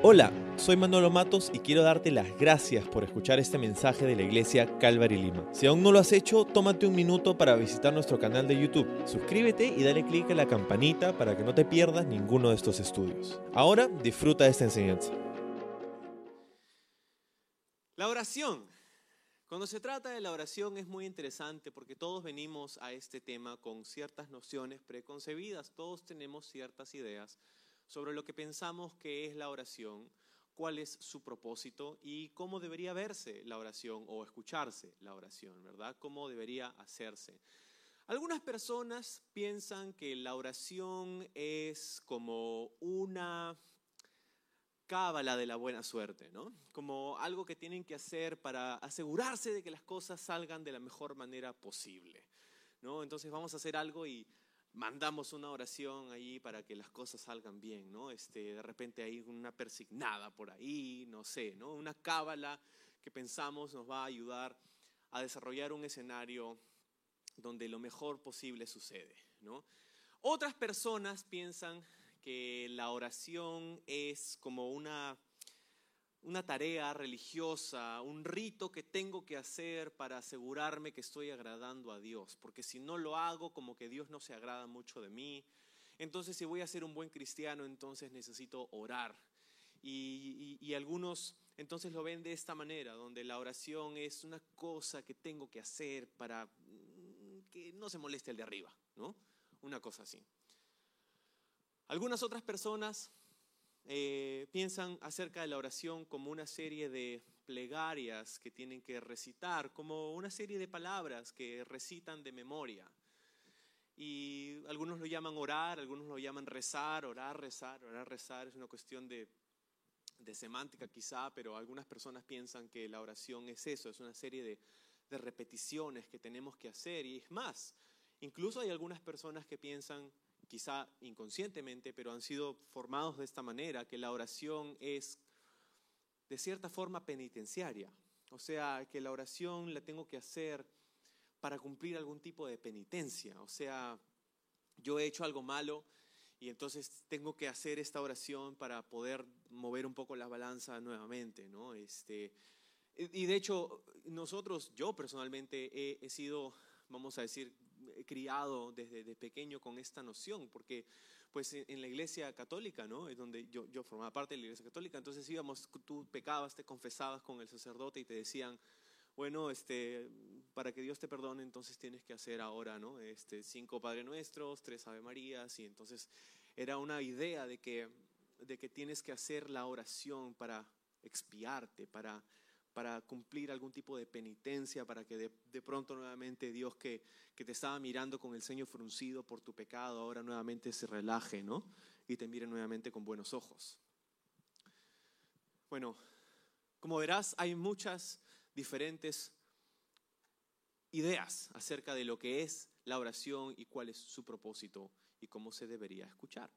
Hola, soy Manolo Matos y quiero darte las gracias por escuchar este mensaje de la iglesia Calvary Lima. Si aún no lo has hecho, tómate un minuto para visitar nuestro canal de YouTube. Suscríbete y dale clic a la campanita para que no te pierdas ninguno de estos estudios. Ahora disfruta de esta enseñanza. La oración. Cuando se trata de la oración es muy interesante porque todos venimos a este tema con ciertas nociones preconcebidas, todos tenemos ciertas ideas sobre lo que pensamos que es la oración, cuál es su propósito y cómo debería verse la oración o escucharse la oración, ¿verdad? Cómo debería hacerse. Algunas personas piensan que la oración es como una cábala de la buena suerte, ¿no? Como algo que tienen que hacer para asegurarse de que las cosas salgan de la mejor manera posible, ¿no? Entonces vamos a hacer algo y mandamos una oración ahí para que las cosas salgan bien, ¿no? Este, de repente hay una persignada por ahí, no sé, ¿no? Una cábala que pensamos nos va a ayudar a desarrollar un escenario donde lo mejor posible sucede, ¿no? Otras personas piensan que la oración es como una una tarea religiosa, un rito que tengo que hacer para asegurarme que estoy agradando a Dios, porque si no lo hago, como que Dios no se agrada mucho de mí. Entonces, si voy a ser un buen cristiano, entonces necesito orar. Y, algunos entonces lo ven de esta manera, donde la oración es una cosa que tengo que hacer para mm, que no se moleste el de arriba, ¿no? Una cosa así. Algunas otras personas eh, piensan acerca de la oración como una serie de plegarias que tienen que recitar, como una serie de palabras que recitan de memoria. Y algunos lo llaman orar, algunos lo llaman rezar, orar, rezar, orar, rezar. Es una cuestión de, de semántica quizá, pero algunas personas piensan que la oración es eso, es una serie de, de repeticiones que tenemos que hacer. Y es más, incluso hay algunas personas que piensan quizá inconscientemente, pero han sido formados de esta manera, que la oración es de cierta forma penitenciaria. O sea, que la oración la tengo que hacer para cumplir algún tipo de penitencia. O sea, yo he hecho algo malo y entonces tengo que hacer esta oración para poder mover un poco la balanza nuevamente, ¿no? Este, y de hecho, nosotros, yo personalmente he, he sido, vamos a decir, criado desde pequeño con esta noción, porque pues en, la iglesia católica, ¿no? Es donde yo, yo formaba parte de la iglesia católica, entonces íbamos, tú pecabas, te confesabas con el sacerdote y te decían, bueno, este, para que Dios te perdone, entonces tienes que hacer ahora, ¿no? Este, cinco Padre Nuestros, tres Ave Marías, y entonces era una idea de que, de que tienes que hacer la oración para expiarte, para para cumplir algún tipo de penitencia, para que de, pronto nuevamente Dios que, que, te estaba mirando con el ceño fruncido por tu pecado, ahora nuevamente se relaje, ¿no? Y te mire nuevamente con buenos ojos. Bueno, como verás, hay muchas diferentes ideas acerca de lo que es la oración y cuál es su propósito y cómo se debería escuchar.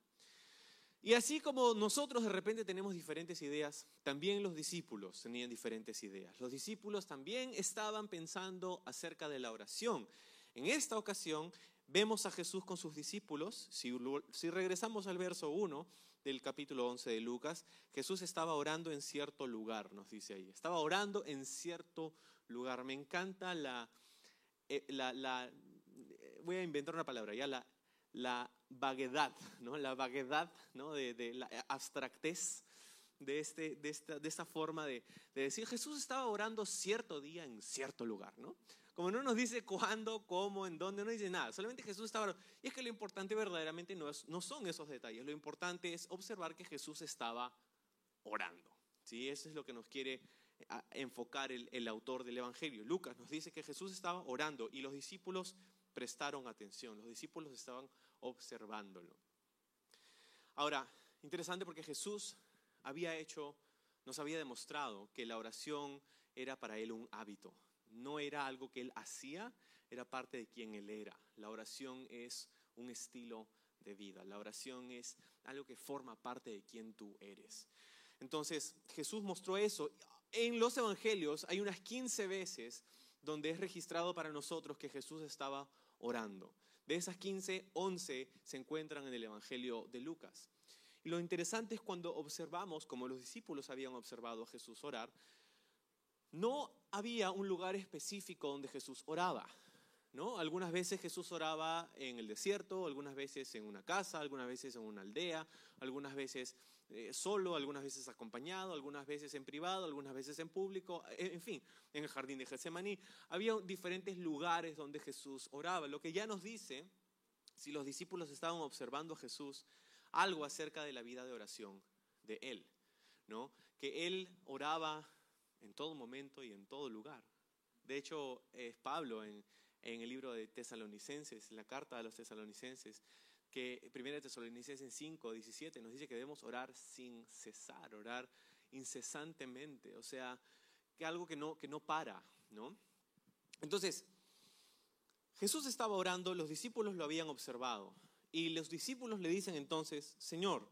Y así como nosotros de repente tenemos diferentes ideas, también los discípulos tenían diferentes ideas. Los discípulos también estaban pensando acerca de la oración. En esta ocasión vemos a Jesús con sus discípulos. Si, regresamos al verso 1 del capítulo 11 de Lucas, Jesús estaba orando en cierto lugar, nos dice ahí. Estaba orando en cierto lugar. Me encanta la, eh, la voy a inventar una palabra, ya la la vaguedad, ¿no? la vaguedad ¿no? de, la abstractez de, este, de, esta, de esta forma de, decir, Jesús estaba orando cierto día en cierto lugar, ¿no? Como no nos dice cuándo, cómo, en dónde, no dice nada, solamente Jesús estaba orando. Y es que lo importante verdaderamente no, es, no son esos detalles, lo importante es observar que Jesús estaba orando. ¿sí? Eso es lo que nos quiere eh, enfocar el, el autor del Evangelio. Lucas nos dice que Jesús estaba orando y los discípulos prestaron atención, los discípulos estaban observándolo. Ahora, interesante porque Jesús había hecho, nos había demostrado que la oración era para él un hábito, no era algo que él hacía, era parte de quien él era. La oración es un estilo de vida, la oración es algo que forma parte de quien tú eres. Entonces, Jesús mostró eso. En los evangelios hay unas 15 veces donde es registrado para nosotros que Jesús estaba orando. De esas 15, 11 se encuentran en el Evangelio de Lucas. Y lo interesante es cuando observamos, como los discípulos habían observado a Jesús orar, no había un lugar específico donde Jesús oraba. ¿no? Algunas veces Jesús oraba en el desierto, algunas veces en una casa, algunas veces en una aldea, algunas veces eh, solo, algunas veces acompañado, algunas veces en privado, algunas veces en público, en fin, en el jardín de Getsemaní. Había diferentes lugares donde Jesús oraba, lo que ya nos dice, si los discípulos estaban observando a Jesús, algo acerca de la vida de oración de él, ¿no? Que él oraba en todo momento y en todo lugar. De hecho, es Pablo en, en el libro de Tesalonicenses, la carta a los tesalonicenses, que 1 Tesalonicenses 5, 17 nos dice que debemos orar sin cesar, orar incesantemente, o sea, que algo que no, que no para, ¿no? Entonces, Jesús estaba orando, los discípulos lo habían observado, y los discípulos le dicen entonces, Señor,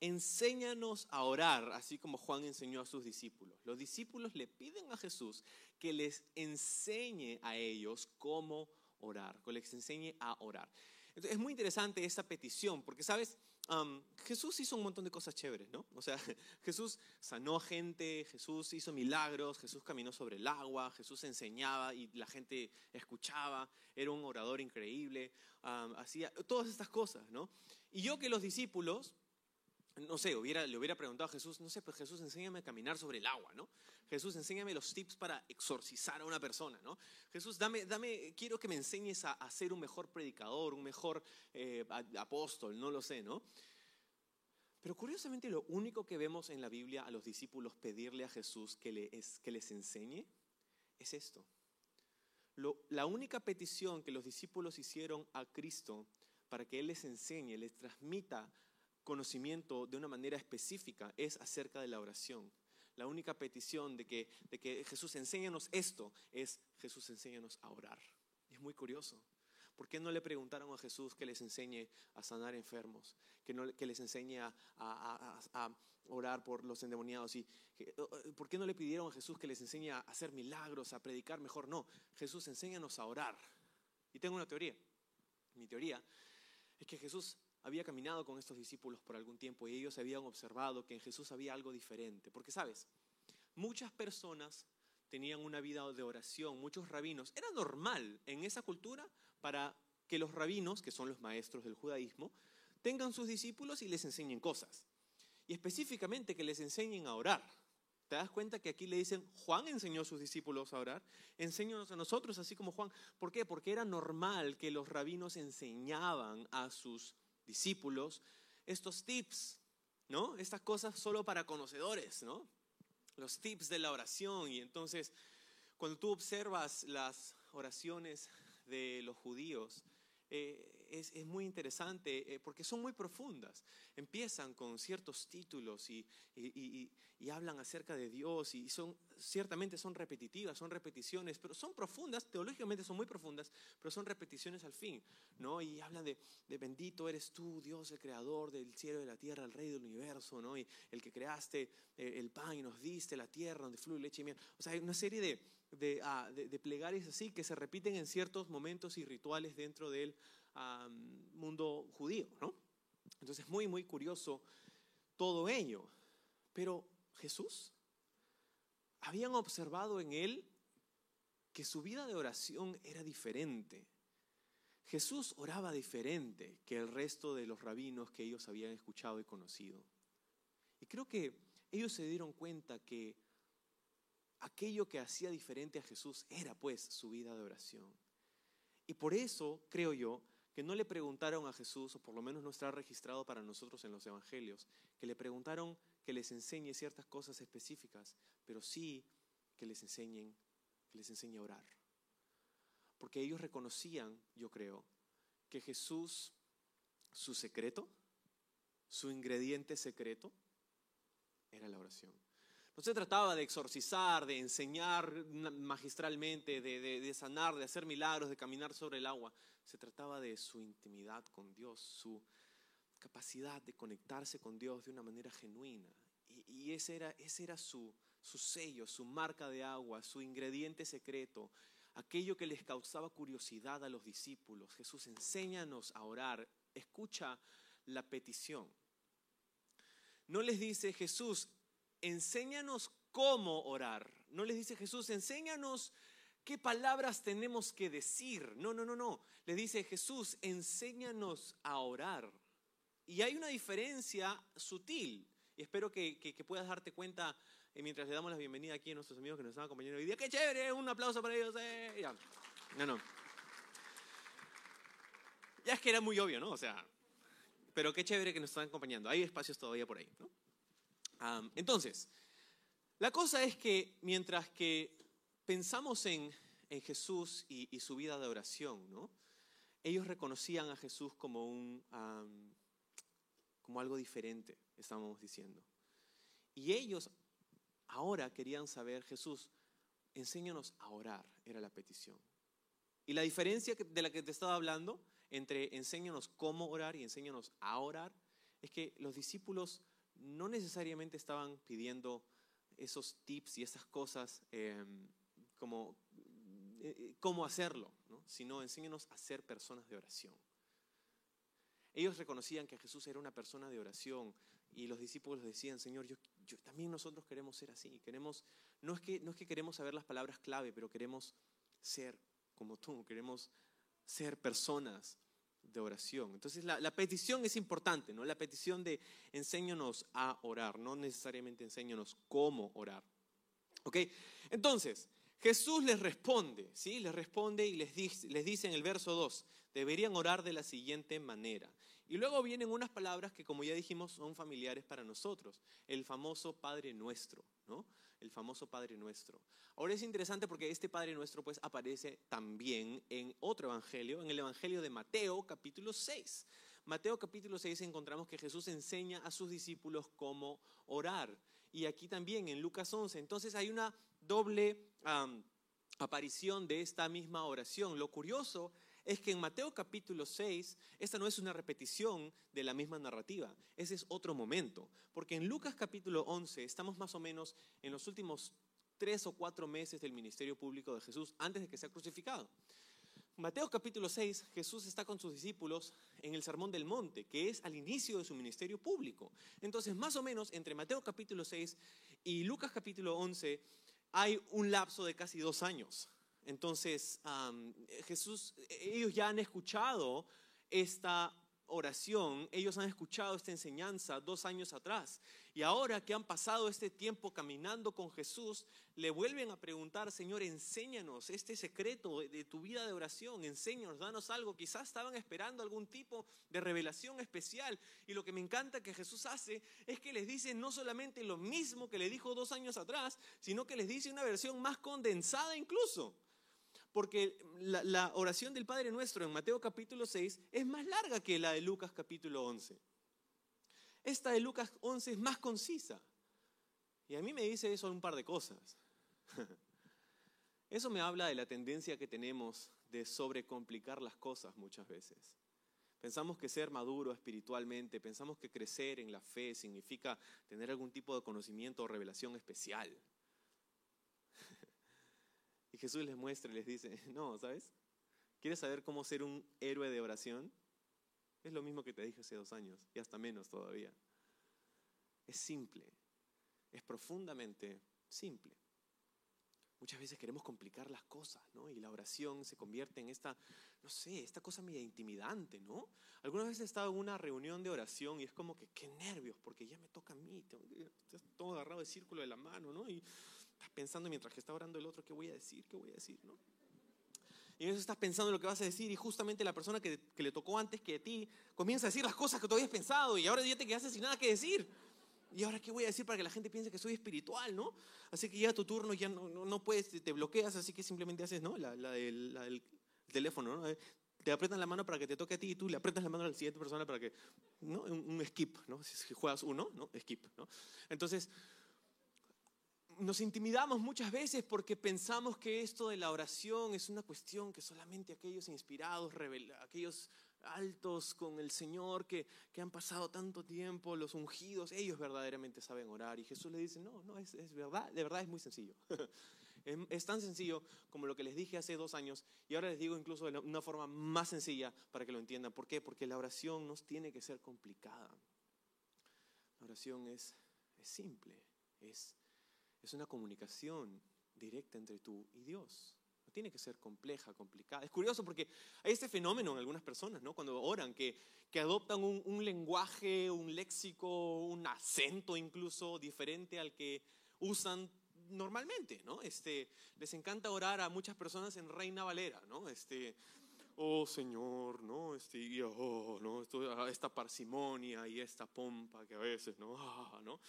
enséñanos a orar, así como Juan enseñó a sus discípulos. Los discípulos le piden a Jesús que les enseñe a ellos cómo orar, que les enseñe a orar. Entonces, es muy interesante esta petición, porque, ¿sabes? Jesús hizo un montón de cosas chéveres, ¿no? O sea, Jesús sanó gente, Jesús hizo milagros, Jesús caminó sobre el agua, Jesús enseñaba y la gente escuchaba, era un orador increíble, hacía todas estas cosas, ¿no? Y yo que los discípulos, no sé, hubiera, le hubiera preguntado a Jesús, no sé, pues Jesús, enséñame a caminar sobre el agua, ¿no? Jesús, enséñame los tips para exorcizar a una persona, ¿no? Jesús, dame, dame, quiero que me enseñes a, ser un mejor predicador, un mejor eh, apóstol, no lo sé, ¿no? Pero curiosamente lo único que vemos en la Biblia a los discípulos pedirle a Jesús que, que les enseñe es esto. la única petición que los discípulos hicieron a Cristo para que Él les enseñe, les transmita conocimiento de una manera específica es acerca de la oración. La única petición de que, de que Jesús enséñanos esto es Jesús enséñanos a orar. es muy curioso. ¿Por qué no le preguntaron a Jesús que les enseñe a sanar enfermos? Que, no, que les enseñe a, a, orar por los endemoniados? Y, ¿Por qué no le pidieron a Jesús que les enseñe a hacer milagros, a predicar mejor? No, Jesús enséñanos a orar. Y tengo una teoría. Mi teoría es que Jesús había caminado con estos discípulos por algún tiempo y ellos habían observado que en Jesús había algo diferente. Porque, ¿sabes? Muchas personas tenían una vida de oración, muchos rabinos. Era normal en esa cultura para que los rabinos, que son los maestros del judaísmo, tengan sus discípulos y les enseñen cosas. Y específicamente que les enseñen a orar. ¿Te das cuenta que aquí le dicen, Juan enseñó a sus discípulos a orar? Enséñanos a nosotros, así como Juan. ¿Por qué? Porque era normal que los rabinos enseñaban a sus discípulos estos tips, ¿no? Estas cosas solo para conocedores, ¿no? Los tips de la oración. Y entonces, cuando tú observas las oraciones de los judíos, eh, es, muy interesante eh, porque son muy profundas. Empiezan con ciertos títulos y, hablan acerca de Dios y son, ciertamente son repetitivas, son repeticiones, pero son profundas, teológicamente son muy profundas, pero son repeticiones al fin, ¿no? Y hablan de, bendito eres tú, Dios, el creador del cielo y de la tierra, el rey del universo, ¿no? Y el que creaste eh, el pan y nos diste la tierra donde fluye leche y miel. O sea, hay una serie de, de, ah, plegarias así que se repiten en ciertos momentos y rituales dentro del mundo judío, ¿no? Entonces, muy, muy curioso todo ello. Pero Jesús, habían observado en él que su vida de oración era diferente. Jesús oraba diferente que el resto de los rabinos que ellos habían escuchado y conocido. Y creo que ellos se dieron cuenta que aquello que hacía diferente a Jesús era pues su vida de oración. Y por eso creo yo que no le preguntaron a Jesús, o por lo menos no está registrado para nosotros en los evangelios, que le preguntaron que les enseñe ciertas cosas específicas, pero sí que les enseñen, que les enseñe a orar. Porque ellos reconocían, yo creo, que Jesús, su secreto, su ingrediente secreto, era la oración. No se trataba de exorcizar, de enseñar magistralmente, de, sanar, de hacer milagros, de caminar sobre el agua. Se trataba de su intimidad con Dios, su capacidad de conectarse con Dios de una manera genuina. Y, ese era, ese era su, su sello, su marca de agua, su ingrediente secreto, aquello que les causaba curiosidad a los discípulos. Jesús, enséñanos a orar, escucha la petición. no les dice Jesús, enséñanos cómo orar. No les dice Jesús, enséñanos qué palabras tenemos que decir. No, no, no, no. Le dice Jesús, enséñanos a orar. Y hay una diferencia sutil. Y espero que, puedas darte cuenta eh, mientras le damos la bienvenida aquí a nuestros amigos que nos están acompañando hoy día. ¡Qué chévere! Un aplauso para ellos. Eh, ya. No, no. Ya es que era muy obvio, ¿no? O sea, pero qué chévere que nos están acompañando. Hay espacios todavía por ahí, ¿no? Entonces, la cosa es que mientras que pensamos en, Jesús y, su vida de oración, ¿no? Ellos reconocían a Jesús como un, como algo diferente, estábamos diciendo. Y ellos ahora querían saber, Jesús, enséñanos a orar, era la petición. Y la diferencia de la que te estaba hablando entre enséñanos cómo orar y enséñanos a orar es que los discípulos no necesariamente estaban pidiendo esos tips y esas cosas em, como eh, eh, cómo hacerlo, sino enséñanos a ser personas de oración. Ellos reconocían que Jesús era una persona de oración y los discípulos decían, Señor, yo, también nosotros queremos ser así. Queremos, no, es que, no es que queremos saber las palabras clave, pero queremos ser como tú, queremos ser personas de oración. Entonces la, petición es importante, ¿no? La petición de enséñanos a orar, no necesariamente enséñanos cómo orar. ¿Ok? Entonces, Jesús les responde, ¿sí? Les responde y les dice, les dice en el verso 2, deberían orar de la siguiente manera. Y luego vienen unas palabras que, como ya dijimos, son familiares para nosotros. El famoso Padre Nuestro, El famoso Padre Nuestro. Ahora es interesante porque este Padre Nuestro pues aparece también en otro evangelio, en el evangelio de Mateo capítulo 6. Mateo capítulo 6 encontramos que Jesús enseña a sus discípulos cómo orar. Y aquí también en Lucas 11. Entonces hay una doble aparición de esta misma oración. Lo curioso es que en Mateo capítulo 6, esta no es una repetición de la misma narrativa, ese es otro momento, porque en Lucas capítulo 11 estamos más o menos en los últimos tres o cuatro meses del ministerio público de Jesús antes de que sea crucificado. Mateo capítulo 6, Jesús está con sus discípulos en el Sermón del Monte, que es al inicio de su ministerio público. Entonces, más o menos entre Mateo capítulo 6 y Lucas capítulo 11 hay un lapso de casi dos años. Entonces, Jesús, ellos ya han escuchado esta oración, ellos han escuchado esta enseñanza dos años atrás. Y ahora que han pasado este tiempo caminando con Jesús, le vuelven a preguntar, Señor, enséñanos este secreto de, tu vida de oración, enséñanos, danos algo. Quizás estaban esperando algún tipo de revelación especial. Y lo que me encanta que Jesús hace es que les dice no solamente lo mismo que le dijo dos años atrás, sino que les dice una versión más condensada incluso porque la, oración del Padre Nuestro en Mateo capítulo 6 es más larga que la de Lucas capítulo 11. Esta de Lucas 11 es más concisa. Y a mí me dice eso un par de cosas. Eso me habla de la tendencia que tenemos de sobrecomplicar las cosas muchas veces. Pensamos que ser maduro espiritualmente, pensamos que crecer en la fe significa tener algún tipo de conocimiento o revelación especial. Y Jesús les muestra y les dice, no, ¿sabes? ¿Quieres saber cómo ser un héroe de oración? Es lo mismo que te dije hace dos años y hasta menos todavía. Es simple, es profundamente simple. Muchas veces queremos complicar las cosas, ¿no? Y la oración se convierte en esta, no sé, esta cosa media intimidante, ¿no? Algunas veces he estado en una reunión de oración y es como que, qué nervios, porque ya me toca a mí, tengo, todo agarrado el círculo de la mano, ¿no? Estás pensando mientras que está orando el otro, ¿qué voy a decir? ¿Qué voy a decir? ¿No? Y eso estás pensando lo que vas a decir y justamente la persona que, que, le tocó antes que a ti comienza a decir las cosas que tú habías pensado y ahora ya te quedaste sin nada que decir. ¿Y ahora qué voy a decir para que la gente piense que soy espiritual, no? Así que ya tu turno ya no, no, puedes, te bloqueas, así que simplemente haces, ¿no? La, la, del, teléfono, ¿no? Te aprietan la mano para que te toque a ti y tú le aprietas la mano a la siguiente persona para que, ¿no? Un, un skip, ¿no? Si juegas uno, ¿no? Skip, ¿no? Entonces, nos intimidamos muchas veces porque pensamos que esto de la oración es una cuestión que solamente aquellos inspirados, aquellos altos con el Señor que, que, han pasado tanto tiempo, los ungidos, ellos verdaderamente saben orar. Y Jesús le dice, no, no, es, es verdad, de verdad es muy sencillo. es, tan sencillo como lo que les dije hace dos años y ahora les digo incluso de una forma más sencilla para que lo entiendan. ¿Por qué? Porque la oración no tiene que ser complicada oración es, es simple, es, es una comunicación directa entre tú y Dios. No tiene que ser compleja, complicada. Es curioso porque hay este fenómeno en algunas personas, ¿no? Cuando oran, que, que adoptan un, lenguaje, un léxico, un acento incluso diferente al que usan normalmente, ¿no? Este, les encanta orar a muchas personas en Reina Valera, ¿no? Este, oh Señor, ¿no? Este, oh, ¿no? Esto, esta parsimonia y esta pompa que a veces, ¿no? Ah, ¿no?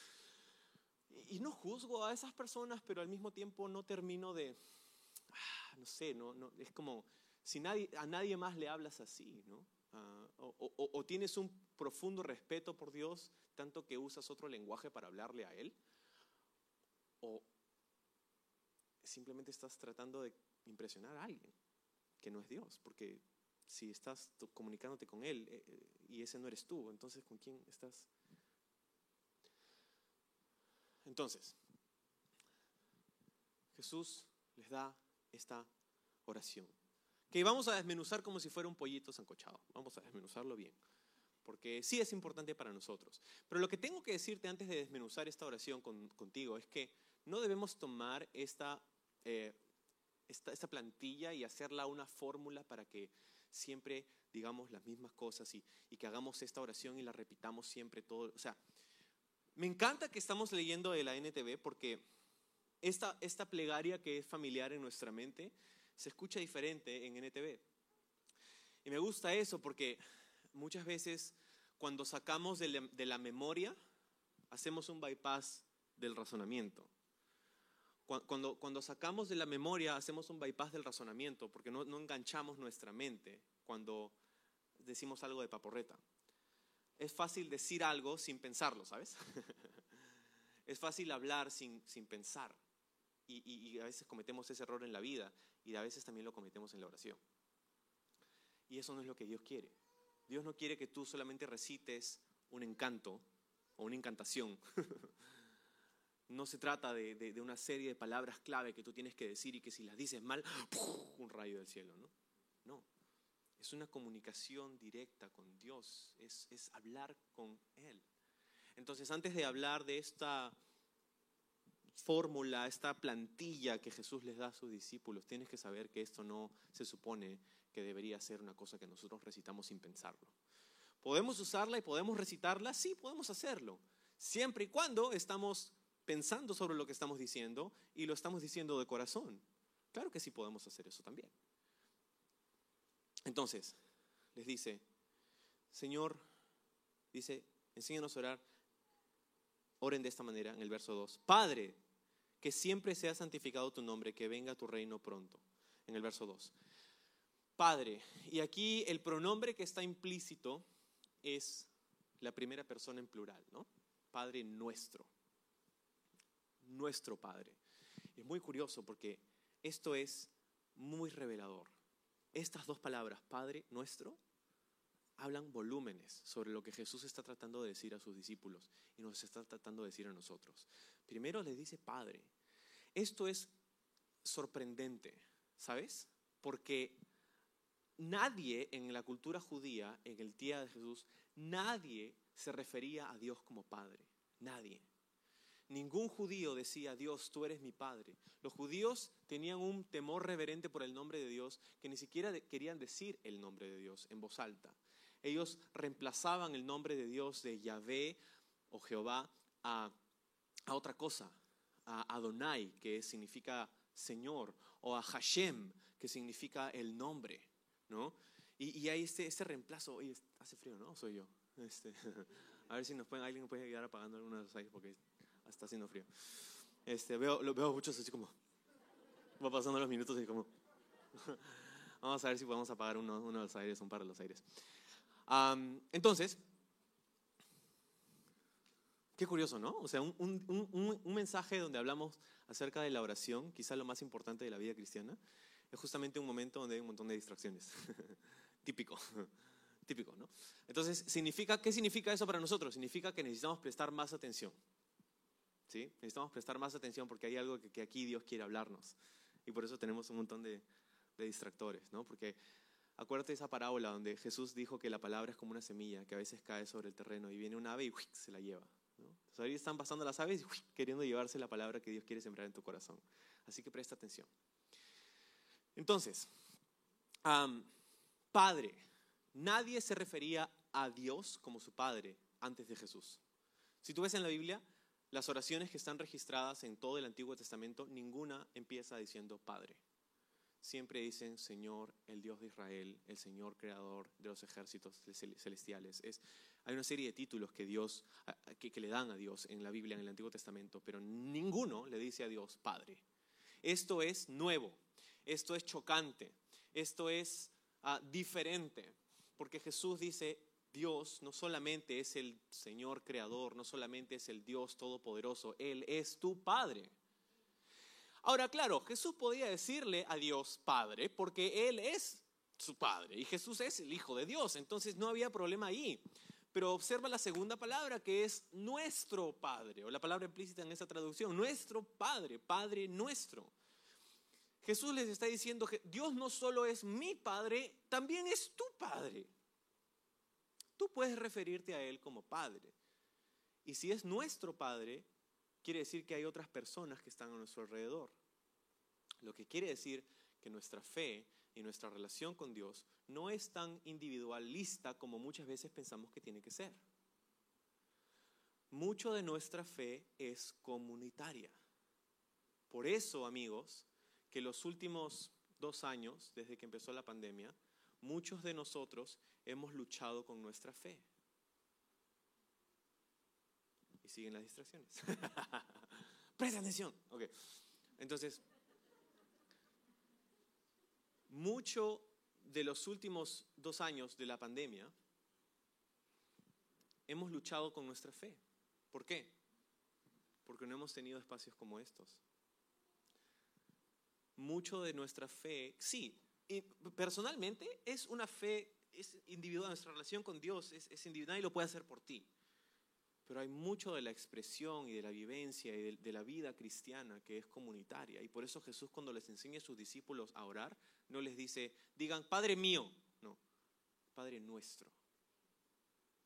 Y, no juzgo a esas personas, pero al mismo tiempo no termino de, ah, no sé, no, no, es como si nadie, a nadie más le hablas así, ¿no? Ah, o, o- o tienes un profundo respeto por Dios, tanto que usas otro lenguaje para hablarle a Él, o simplemente estás tratando de impresionar a alguien que no es Dios, porque si estás comunicándote con Él eh, eh, y ese no eres tú, entonces ¿con quién estás? Entonces, Jesús les da esta oración, que vamos a desmenuzar como si fuera un pollito sancochado, vamos a desmenuzarlo bien, porque sí es importante para nosotros. Pero lo que tengo que decirte antes de desmenuzar esta oración con- contigo es que no debemos tomar esta, eh, esta, plantilla y hacerla una fórmula para que siempre digamos las mismas cosas y, y que hagamos esta oración y la repitamos siempre todo. O sea, me encanta que estamos leyendo de la NTV porque esta, esta plegaria que es familiar en nuestra mente se escucha diferente en NTV. Y me gusta eso porque muchas veces cuando sacamos de la, memoria, hacemos un bypass del razonamiento. Cu- Cuando, cuando sacamos de la memoria, hacemos un bypass del razonamiento, porque no, no enganchamos nuestra mente cuando decimos algo de paporreta. Es fácil decir algo sin pensarlo, ¿sabes? es fácil hablar sin, sin pensar. Y, y- a veces cometemos ese error en la vida y a veces también lo cometemos en la oración. Y eso no es lo que Dios quiere. Dios no quiere que tú solamente recites un encanto o una encantación. No se trata de, de- una serie de palabras clave que tú tienes que decir y que si las dices mal, un rayo del cielo. No. Es una comunicación directa con Dios, es, hablar con Él. Entonces, antes de hablar de esta fórmula, esta plantilla que Jesús les da a sus discípulos, tienes que saber que esto no se supone que debería ser una cosa que nosotros recitamos sin pensarlo. ¿Podemos usarla y podemos recitarla? Sí, podemos hacerlo, siempre y cuando estamos pensando sobre lo que estamos diciendo y lo estamos diciendo de corazón. Claro que sí podemos hacer eso también. Entonces, les dice, Señor, dice, enséñanos a orar, oren de esta manera en el verso 2. Padre, que siempre sea santificado tu nombre, que venga tu reino pronto, en el verso 2. Padre, y aquí el pronombre que está implícito es la primera persona en plural, ¿no? Padre nuestro, nuestro Padre. Es muy curioso porque esto es muy revelador. Estas dos palabras, Padre nuestro, hablan volúmenes sobre lo que Jesús está tratando de decir a sus discípulos y nos está tratando de decir a nosotros. Primero les dice Padre. Esto es sorprendente, ¿sabes? Porque nadie en la cultura judía, en el día de Jesús, nadie se refería a Dios como Padre. Nadie. Ningún judío decía, Dios, tú eres mi Padre. Los judíos tenían un temor reverente por el nombre de Dios que ni siquiera querían decir el nombre de Dios en voz alta. Ellos reemplazaban el nombre de Dios de Yahvé o Jehová a, a otra cosa, a Adonai, que significa Señor, o a Hashem, que significa el nombre, ¿no? Y, y hay este, este reemplazo, oye, hace frío, ¿no? Soy yo. Este, a ver si nos pueden, alguien nos puede ayudar apagando algunos de aires porque está haciendo frío. Este, veo, lo, veo muchos así como, va pasando los minutos y como, vamos a ver si podemos apagar uno, uno de los aires, un par de los aires. Am, entonces, qué curioso, ¿no? O sea, un, un- un- un mensaje donde hablamos acerca de la oración, quizá lo más importante de la vida cristiana, es justamente un momento donde hay un montón de distracciones. Típico. Típico, ¿no? Entonces, significa, ¿qué significa eso para nosotros? Significa que necesitamos prestar más atención. ¿Sí? Necesitamos prestar más atención porque hay algo que, aquí Dios quiere hablarnos. Y por eso tenemos un montón de, distractores, ¿no? Porque acuérdate de esa parábola donde Jesús dijo que la palabra es como una semilla que a veces cae sobre el terreno y viene un ave y se la lleva. ¿no? ahí están pasando las aves y queriendo llevarse la palabra que Dios quiere sembrar en tu corazón. Así que presta atención. Entonces, Padre, nadie se refería a Dios como su Padre antes de Jesús. Si tú ves en la Biblia, las oraciones que están registradas en todo el Antiguo Testamento, ninguna empieza diciendo Padre. Siempre dicen Señor, el Dios de Israel, el Señor creador de los ejércitos celestiales. Es, hay una serie de títulos que, Dios, que le dan a Dios en la Biblia, en el Antiguo Testamento, pero ninguno le dice a Dios Padre. Esto es nuevo, esto es chocante, esto es ah, diferente, porque Jesús dice, Dios no solamente es el Señor creador, no solamente es el Dios todopoderoso, Él es tu Padre. Ahora, claro, Jesús podía decirle a Dios Padre porque Él es su Padre y Jesús es el Hijo de Dios, entonces no había problema ahí. Pero observa la segunda palabra que es nuestro Padre, o la palabra implícita en esa traducción, nuestro Padre, Padre nuestro. Jesús les está diciendo que Dios no solo es mi Padre, también es tu Padre. Tú puedes referirte a Él como Padre. Y si es nuestro Padre, quiere decir que hay otras personas que están a nuestro alrededor. Lo que quiere decir que nuestra fe y nuestra relación con Dios no es tan individualista como muchas veces pensamos que tiene que ser. Mucho de nuestra fe es comunitaria. Por eso, amigos, que los últimos dos años, desde que empezó la pandemia, muchos de nosotros hemos luchado con nuestra fe. Y siguen las distracciones. Presta atención. Ok. Entonces, mucho de los últimos dos años de la pandemia hemos luchado con nuestra fe. ¿Por qué? Porque no hemos tenido espacios como estos. Mucho de nuestra fe, sí, personalmente es una fe es individual, nuestra relación con Dios es, individual y lo puede hacer por ti. Pero hay mucho de la expresión y de la vivencia y de, la vida cristiana que es comunitaria. Y por eso Jesús cuando les enseña a sus discípulos a orar, no les dice, digan, Padre mío, no, Padre nuestro.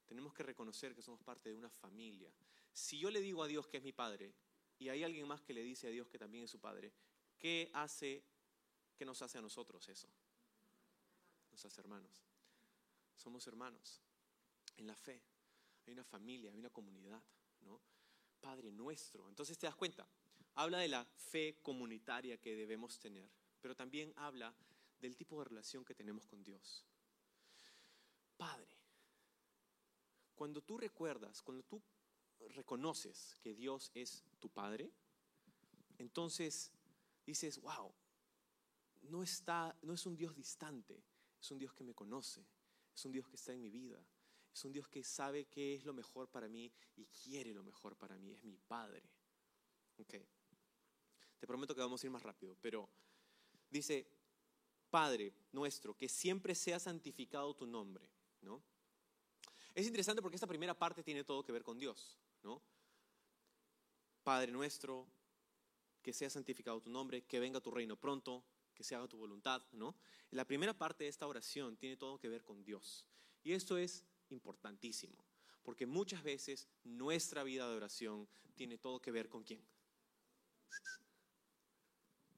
Tenemos que reconocer que somos parte de una familia. Si yo le digo a Dios que es mi Padre y hay alguien más que le dice a Dios que también es su Padre, ¿qué hace, qué nos hace a nosotros eso? Nos hace hermanos. Somos hermanos en la fe. Hay una familia, hay una comunidad, ¿no? Padre nuestro. Entonces te das cuenta, habla de la fe comunitaria que debemos tener, pero también habla del tipo de relación que tenemos con Dios. Padre, cuando tú recuerdas, cuando tú reconoces que Dios es tu Padre, entonces dices, wow, no, está, no es un Dios distante, es un Dios que me conoce, es un Dios que está en mi vida, es un Dios que sabe qué es lo mejor para mí y quiere lo mejor para mí, es mi Padre. Ok, te prometo que vamos a ir más rápido, pero dice, Padre nuestro, que siempre sea santificado tu nombre, ¿no? Es interesante porque esta primera parte tiene todo que ver con Dios, ¿no? Padre nuestro, que sea santificado tu nombre, que venga tu reino pronto, que se haga tu voluntad, ¿no? La primera parte de esta oración tiene todo que ver con Dios. Y esto es importantísimo, porque muchas veces nuestra vida de oración tiene todo que ver con quién.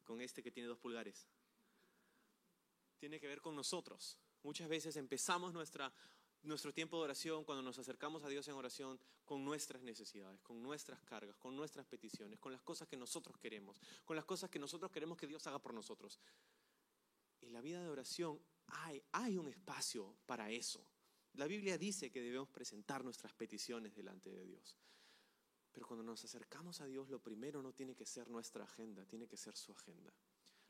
Con este que tiene dos pulgares tiene que ver con nosotros. Muchas veces empezamos nuestra, nuestro tiempo de oración, cuando nos acercamos a Dios en oración, con nuestras necesidades, con nuestras cargas, con nuestras peticiones, con las cosas que nosotros queremos, con las cosas que nosotros queremos que Dios haga por nosotros. En la vida de oración hay, hay un espacio para eso. La Biblia dice que debemos presentar nuestras peticiones delante de Dios. Pero cuando nos acercamos a Dios, lo primero no tiene que ser nuestra agenda, tiene que ser su agenda.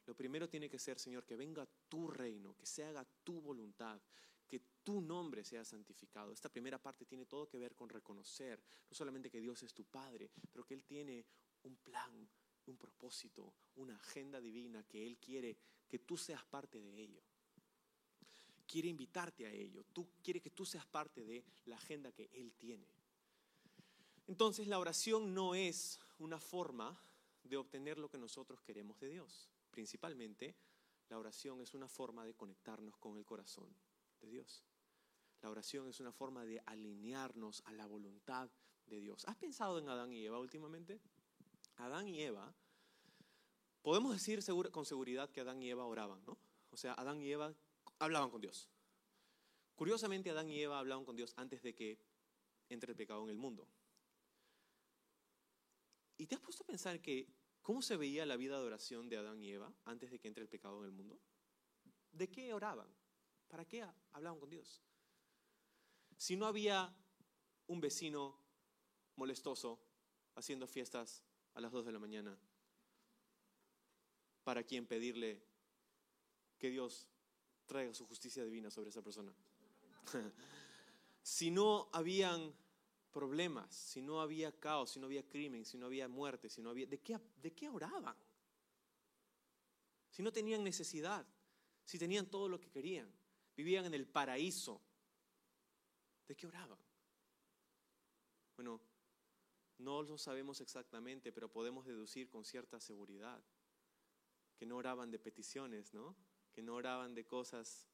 Lo primero tiene que ser, Señor, que venga tu reino, que se haga tu voluntad, tu nombre sea santificado. Esta primera parte tiene todo que ver con reconocer no solamente que Dios es tu Padre, pero que Él tiene un plan, un propósito, una agenda divina que Él quiere que tú seas parte de ello. Quiere invitarte a ello. Tú quiere que tú seas parte de la agenda que Él tiene. Entonces la oración no es una forma de obtener lo que nosotros queremos de Dios. Principalmente, la oración es una forma de conectarnos con el corazón de Dios. La oración es una forma de alinearnos a la voluntad de Dios. ¿Has pensado en Adán y Eva últimamente? Adán y Eva, podemos decir con seguridad que Adán y Eva oraban, ¿no? O sea, Adán y Eva hablaban con Dios. Curiosamente, Adán y Eva hablaban con Dios antes de que entre el pecado en el mundo. ¿Y te has puesto a pensar que cómo se veía la vida de oración de Adán y Eva antes de que entre el pecado en el mundo? ¿De qué oraban? ¿Para qué hablaban con Dios? Si no había un vecino molestoso haciendo fiestas a las 2 de la mañana, ¿para quién pedirle que Dios traiga su justicia divina sobre esa persona? si no habían problemas, si no había caos, si no había crimen, si no había muerte, si no había... ¿De qué, de qué oraban? Si no tenían necesidad, si tenían todo lo que querían, vivían en el paraíso, ¿de qué oraban? Bueno, no lo sabemos exactamente, pero podemos deducir con cierta seguridad que no oraban de peticiones, ¿no? Que no oraban de cosas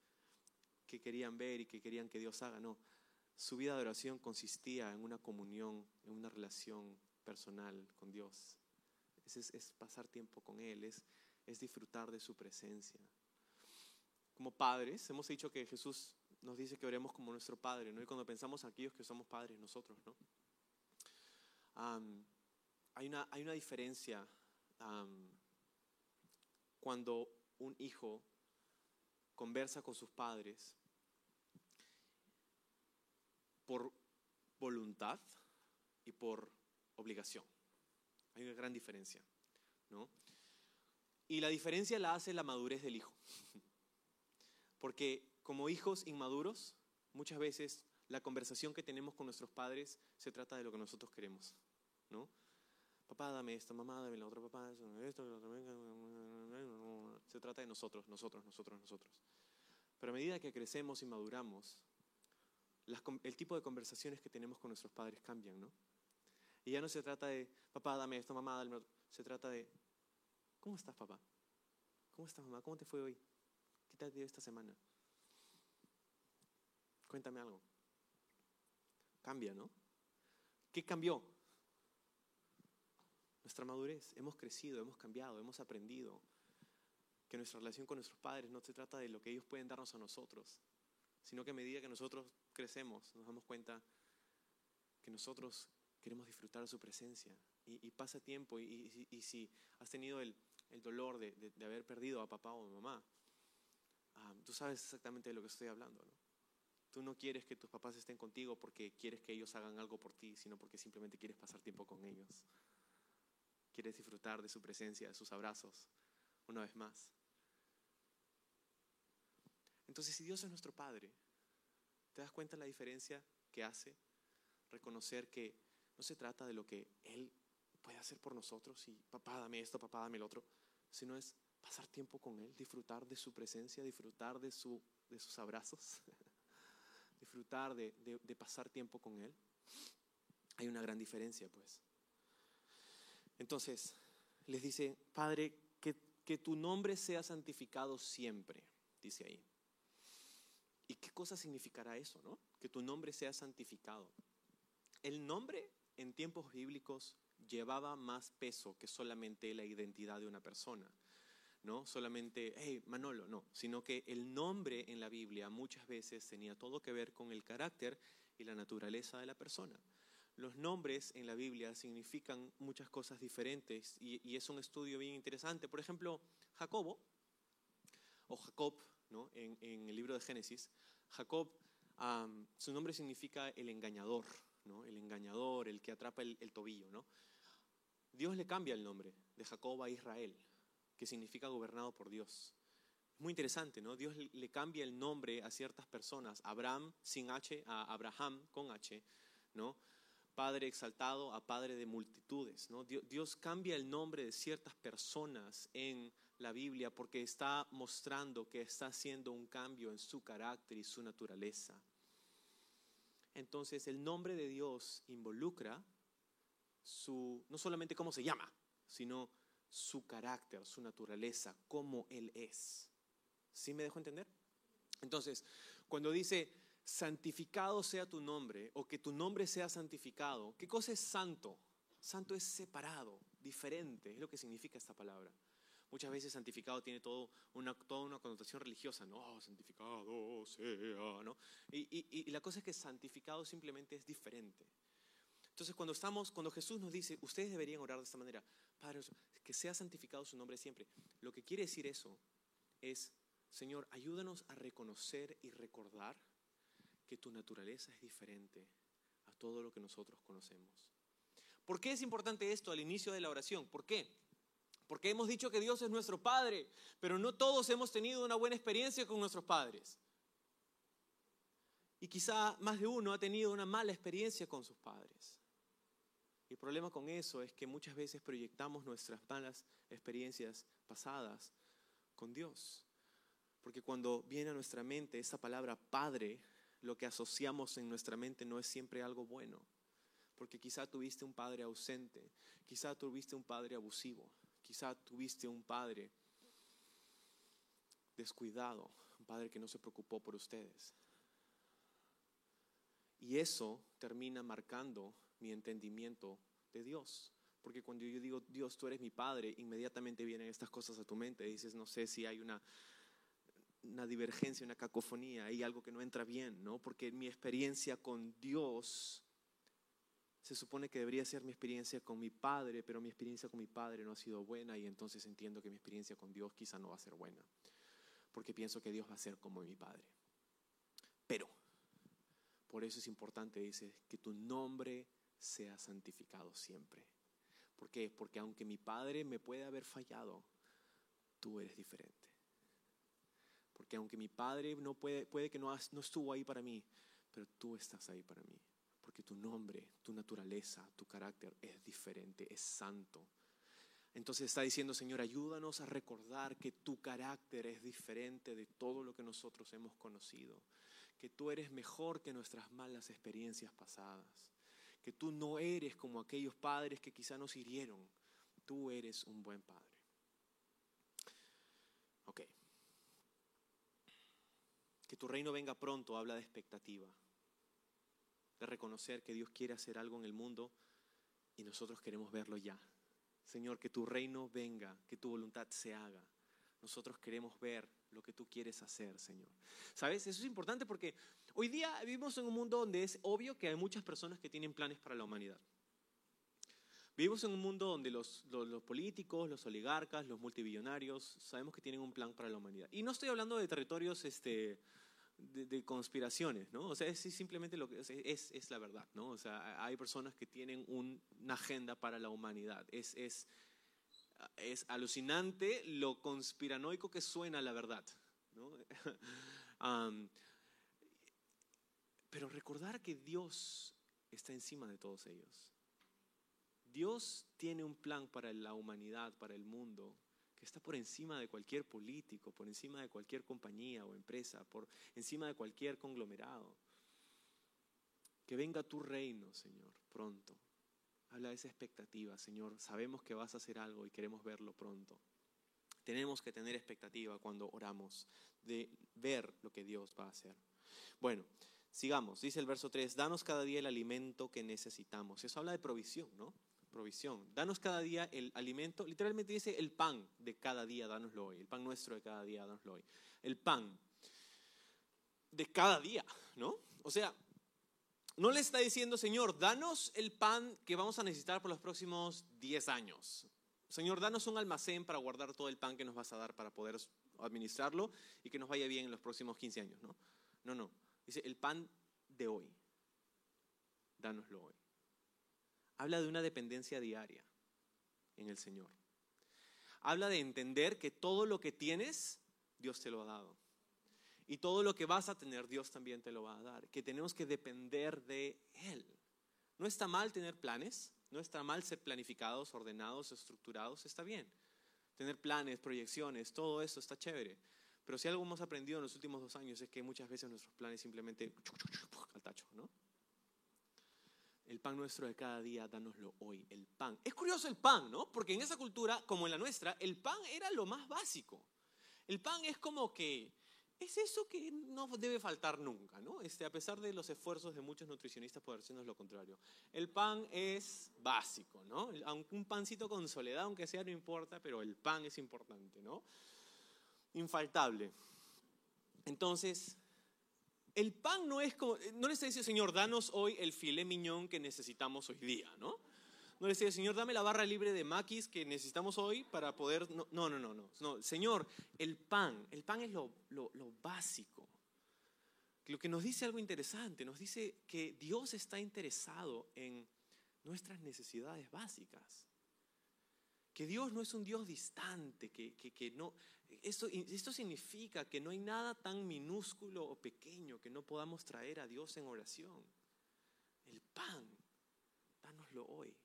que querían ver y que querían que Dios haga, no. Su vida de oración consistía en una comunión, en una relación personal con Dios. Es, es, pasar tiempo con Él, es, es disfrutar de su presencia. Como padres, hemos dicho que Jesús nos dice que oremos como nuestro Padre, ¿no? Y cuando pensamos en aquellos que somos padres nosotros, ¿no? hay, una, hay una diferencia cuando un hijo conversa con sus padres por voluntad y por obligación. Hay una gran diferencia, ¿no? Y la diferencia la hace la madurez del hijo. Porque como hijos inmaduros, muchas veces la conversación que tenemos con nuestros padres se trata de lo que nosotros queremos, ¿no? Papá, dame esto, mamá, dame la otra, papá, esto, Se trata de nosotros, nosotros, nosotros, nosotros. Pero a medida que crecemos y maduramos, el tipo de conversaciones que tenemos con nuestros padres cambian, ¿no? Y ya no se trata de, papá, dame esto, mamá, dame otro. Se trata de, ¿cómo estás, papá? ¿Cómo estás, mamá? ¿Cómo te fue hoy? ¿Qué tal dio esta semana? Cuéntame algo. Cambia, ¿no? ¿Qué cambió? Nuestra madurez. Hemos crecido, hemos cambiado, hemos aprendido que nuestra relación con nuestros padres no se trata de lo que ellos pueden darnos a nosotros, sino que a medida que nosotros crecemos nos damos cuenta que nosotros queremos disfrutar de su presencia. Y, pasa tiempo y, si has tenido el, dolor de, haber perdido a papá o a mamá, ah, tú sabes exactamente de lo que estoy hablando. ¿no? Tú no quieres que tus papás estén contigo porque quieres que ellos hagan algo por ti, sino porque simplemente quieres pasar tiempo con ellos. Quieres disfrutar de su presencia, de sus abrazos, una vez más. Entonces, si Dios es nuestro Padre, ¿te das cuenta la diferencia que hace? Reconocer que no se trata de lo que Él puede hacer por nosotros y papá dame esto, papá dame el otro, sino es pasar tiempo con Él, disfrutar de su presencia, disfrutar de, su, de sus abrazos, disfrutar de, de, pasar tiempo con Él. Hay una gran diferencia, pues. Entonces, les dice, Padre, que, que tu nombre sea santificado siempre, dice ahí. ¿Y qué cosa significará eso, no? Que tu nombre sea santificado. El nombre en tiempos bíblicos llevaba más peso que solamente la identidad de una persona. No solamente, hey, Manolo, no, sino que el nombre en la Biblia muchas veces tenía todo que ver con el carácter y la naturaleza de la persona. Los nombres en la Biblia significan muchas cosas diferentes y, es un estudio bien interesante. Por ejemplo, Jacobo, o Jacob, en, el libro de Génesis, Jacob, su nombre significa el engañador, ¿no? el engañador, el que atrapa el, tobillo. ¿no? Dios le cambia el nombre de Jacob a Israel, que significa gobernado por Dios. Muy interesante, ¿no? Dios le cambia el nombre a ciertas personas, Abraham sin H a Abraham con H, ¿no? Padre exaltado a Padre de multitudes, ¿no? Dios cambia el nombre de ciertas personas en la Biblia porque está mostrando que está haciendo un cambio en su carácter y su naturaleza. Entonces el nombre de Dios involucra su, no solamente cómo se llama, sino su carácter, su naturaleza, cómo Él es. ¿Sí me dejo entender? Entonces, cuando dice santificado sea tu nombre o que tu nombre sea santificado. ¿Qué cosa es santo? Santo es separado, diferente, es lo que significa esta palabra. Muchas veces santificado tiene todo una, toda una connotación religiosa, ¿no? Oh, santificado sea, ¿no? Y, y la cosa es que santificado simplemente es diferente. Entonces, cuando estamos, cuando Jesús nos dice, ustedes deberían orar de esta manera, Padre, que sea santificado su nombre siempre. Lo que quiere decir eso es, Señor, ayúdanos a reconocer y recordar que tu naturaleza es diferente a todo lo que nosotros conocemos. ¿Por qué es importante esto al inicio de la oración? ¿Por qué? Porque hemos dicho que Dios es nuestro Padre, pero no todos hemos tenido una buena experiencia con nuestros padres. Y quizá más de uno ha tenido una mala experiencia con sus padres. El problema con eso es que muchas veces proyectamos nuestras malas experiencias pasadas con Dios. Porque cuando viene a nuestra mente esa palabra Padre, lo que asociamos en nuestra mente no es siempre algo bueno. Porque quizá tuviste un padre ausente, quizá tuviste un padre abusivo, quizá tuviste un padre descuidado, un padre que no se preocupó por ustedes. Y eso termina marcando mi entendimiento de Dios. Porque cuando yo digo, Dios, tú eres mi Padre, inmediatamente vienen estas cosas a tu mente. dices, no sé si hay una, divergencia, una cacofonía, hay algo que no entra bien, ¿no? Porque mi experiencia con Dios se supone que debería ser mi experiencia con mi padre, pero mi experiencia con mi padre no ha sido buena y entonces entiendo que mi experiencia con Dios quizá no va a ser buena, porque pienso que Dios va a ser como mi padre. Pero, por eso es importante, dice, que tu nombre sea santificado siempre. ¿Por qué? Porque aunque mi padre me puede haber fallado, tú eres diferente. Porque aunque mi padre no puede, puede que no, no estuvo ahí para mí, pero tú estás ahí para mí. Porque tu nombre, tu naturaleza, tu carácter es diferente, es santo. Entonces está diciendo, Señor, ayúdanos a recordar que tu carácter es diferente de todo lo que nosotros hemos conocido, que tú eres mejor que nuestras malas experiencias pasadas, que tú no eres como aquellos padres que quizá nos hirieron, tú eres un buen padre. Ok. Que tu reino venga pronto habla de expectativa, de reconocer que Dios quiere hacer algo en el mundo y nosotros queremos verlo ya. Señor, que tu reino venga, que tu voluntad se haga. Nosotros queremos ver lo que tú quieres hacer, Señor. ¿Sabes? Eso es importante porque hoy día vivimos en un mundo donde es obvio que hay muchas personas que tienen planes para la humanidad. Vivimos en un mundo donde los, políticos, los oligarcas, los multibillonarios, sabemos que tienen un plan para la humanidad. Y no estoy hablando de territorios este, de, conspiraciones, ¿no? O sea, es simplemente lo que es, es, la verdad, ¿no? O sea, hay personas que tienen una agenda para la humanidad. Es, es, es alucinante lo conspiranoico que suena la verdad, ¿no? pero recordar que Dios está encima de todos ellos. Dios tiene un plan para la humanidad, para el mundo, que está por encima de cualquier político, por encima de cualquier compañía o empresa, por encima de cualquier conglomerado. Que venga tu reino, Señor, pronto. Habla de esa expectativa, Señor. Sabemos que vas a hacer algo y queremos verlo pronto. Tenemos que tener expectativa cuando oramos de ver lo que Dios va a hacer. Bueno, sigamos. Dice el verso 3, danos cada día el alimento que necesitamos. Eso habla de provisión, ¿no? provisión. Danos cada día el alimento, literalmente dice el pan de cada día, danoslo hoy, el pan nuestro de cada día, danoslo hoy. El pan de cada día, ¿no? O sea, no le está diciendo, Señor, danos el pan que vamos a necesitar por los próximos 10 años. Señor, danos un almacén para guardar todo el pan que nos vas a dar para poder administrarlo y que nos vaya bien en los próximos 15 años, ¿no? No, no. Dice, el pan de hoy, danoslo hoy habla de una dependencia diaria en el Señor. Habla de entender que todo lo que tienes, Dios te lo ha dado. Y todo lo que vas a tener, Dios también te lo va a dar. Que tenemos que depender de Él. No está mal tener planes, no está mal ser planificados, ordenados, estructurados, está bien. Tener planes, proyecciones, todo eso está chévere. Pero si algo hemos aprendido en los últimos dos años es que muchas veces nuestros planes simplemente al tacho. El pan nuestro de cada día, danoslo hoy, el pan. Es curioso el pan, ¿no? Porque en esa cultura, como en la nuestra, el pan era lo más básico. El pan es como que es eso que no debe faltar nunca, ¿no? Este, a pesar de los esfuerzos de muchos nutricionistas por decirnos lo contrario. El pan es básico, ¿no? Un pancito con soledad, aunque sea, no importa, pero el pan es importante, ¿no? Infaltable. Entonces, el pan no es como, no le está diciendo, Señor, danos hoy el filé miñón que necesitamos hoy día, ¿no? No le decía, Señor, dame la barra libre de maquis que necesitamos hoy para poder... No, no, no, no. Señor, el pan, el pan es lo, lo, lo básico. Lo que nos dice algo interesante, nos dice que Dios está interesado en nuestras necesidades básicas. Que Dios no es un Dios distante, que, que no... Esto, esto significa que no hay nada tan minúsculo o pequeño que no podamos traer a Dios en oración. El pan, dánoslo hoy.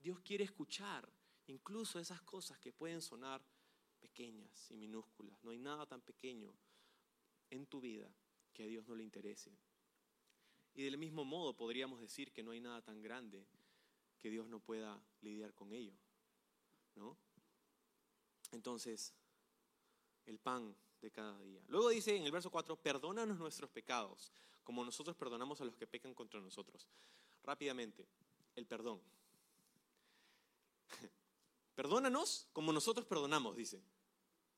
Dios quiere escuchar incluso esas cosas que pueden sonar pequeñas y minúsculas. No hay nada tan pequeño en tu vida que a Dios no le interese. Y del mismo modo podríamos decir que no hay nada tan grande que Dios no pueda lidiar con ello. ¿no? Entonces, el pan de cada día. Luego dice en el verso 4, perdónanos nuestros pecados, como nosotros perdonamos a los que pecan contra nosotros. Rápidamente, el perdón. Perdónanos como nosotros perdonamos, dice.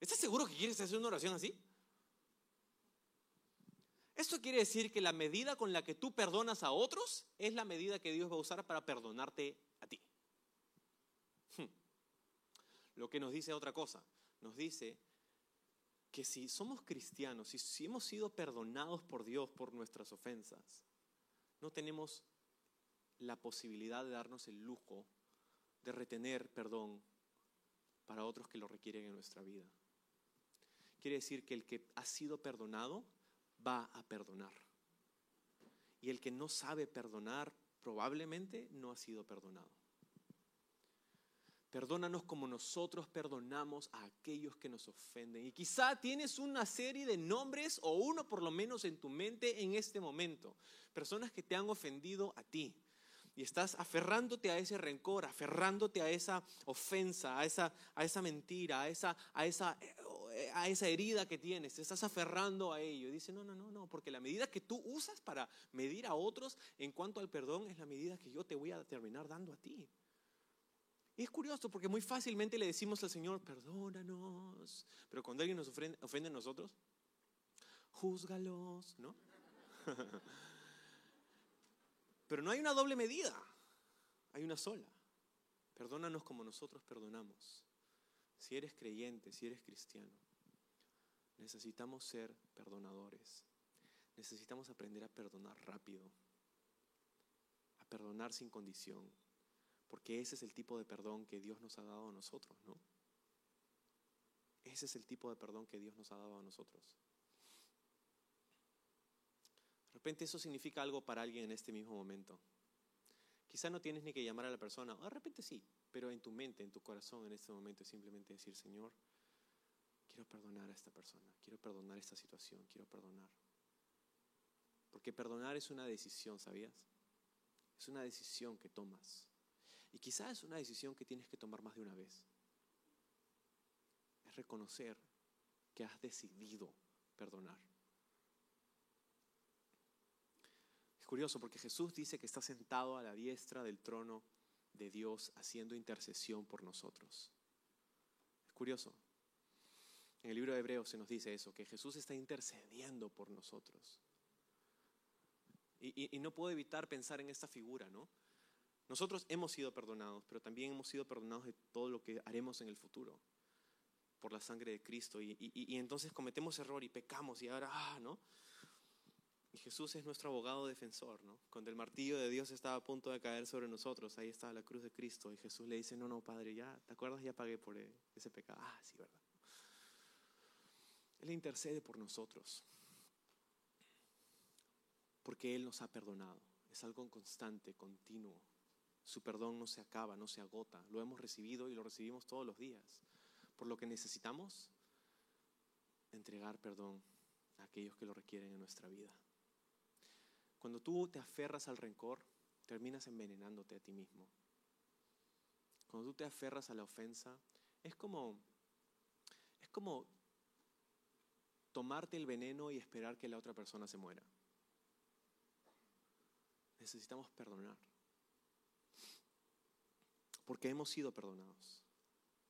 ¿Estás seguro que quieres hacer una oración así? Esto quiere decir que la medida con la que tú perdonas a otros es la medida que Dios va a usar para perdonarte a ti. Hmm. Lo que nos dice otra cosa, nos dice que si somos cristianos, si, si hemos sido perdonados por Dios por nuestras ofensas, no tenemos la posibilidad de darnos el lujo de retener perdón para otros que lo requieren en nuestra vida. Quiere decir que el que ha sido perdonado va a perdonar. Y el que no sabe perdonar probablemente no ha sido perdonado. Perdónanos como nosotros perdonamos a aquellos que nos ofenden. Y quizá tienes una serie de nombres o uno por lo menos en tu mente en este momento. Personas que te han ofendido a ti y estás aferrándote a ese rencor, aferrándote a esa ofensa, a esa, a esa mentira, a esa, a, esa, a esa herida que tienes, te estás aferrando a ello. Y dice, no, no, no, no, porque la medida que tú usas para medir a otros en cuanto al perdón es la medida que yo te voy a terminar dando a ti. Y es curioso porque muy fácilmente le decimos al Señor, perdónanos, pero cuando alguien nos ofende, a nosotros, júzgalos, ¿no? Pero no hay una doble medida, hay una sola. Perdónanos como nosotros perdonamos. Si eres creyente, si eres cristiano, necesitamos ser perdonadores. Necesitamos aprender a perdonar rápido, a perdonar sin condición, porque ese es el tipo de perdón que Dios nos ha dado a nosotros, ¿no? Ese es el tipo de perdón que Dios nos ha dado a nosotros. De repente eso significa algo para alguien en este mismo momento. Quizá no tienes ni que llamar a la persona, o de repente sí, pero en tu mente, en tu corazón en este momento es simplemente decir, Señor, quiero perdonar a esta persona, quiero perdonar esta situación, quiero perdonar. Porque perdonar es una decisión, ¿sabías? Es una decisión que tomas. Y quizás es una decisión que tienes que tomar más de una vez. Es reconocer que has decidido perdonar. curioso porque Jesús dice que está sentado a la diestra del trono de Dios haciendo intercesión por nosotros. Es curioso. En el libro de Hebreos se nos dice eso, que Jesús está intercediendo por nosotros. Y, y, no puedo evitar pensar en esta figura, ¿no? Nosotros hemos sido perdonados, pero también hemos sido perdonados de todo lo que haremos en el futuro por la sangre de Cristo. Y, entonces cometemos error y pecamos y ahora, ah, ¿no? Y Jesús es nuestro abogado defensor, ¿no? Cuando el martillo de Dios estaba a punto de caer sobre nosotros, ahí estaba la cruz de Cristo y Jesús le dice, no, no, Padre, ya, ¿te acuerdas? Ya pagué por ese pecado. Ah, sí, ¿verdad? Él intercede por nosotros, porque Él nos ha perdonado. Es algo constante, continuo. Su perdón no se acaba, no se agota. Lo hemos recibido y lo recibimos todos los días. Por lo que necesitamos entregar perdón a aquellos que lo requieren en nuestra vida. Cuando tú te aferras al rencor, terminas envenenándote a ti mismo. Cuando tú te aferras a la ofensa, es como, es como tomarte el veneno y esperar que la otra persona se muera. Necesitamos perdonar. Porque hemos sido perdonados.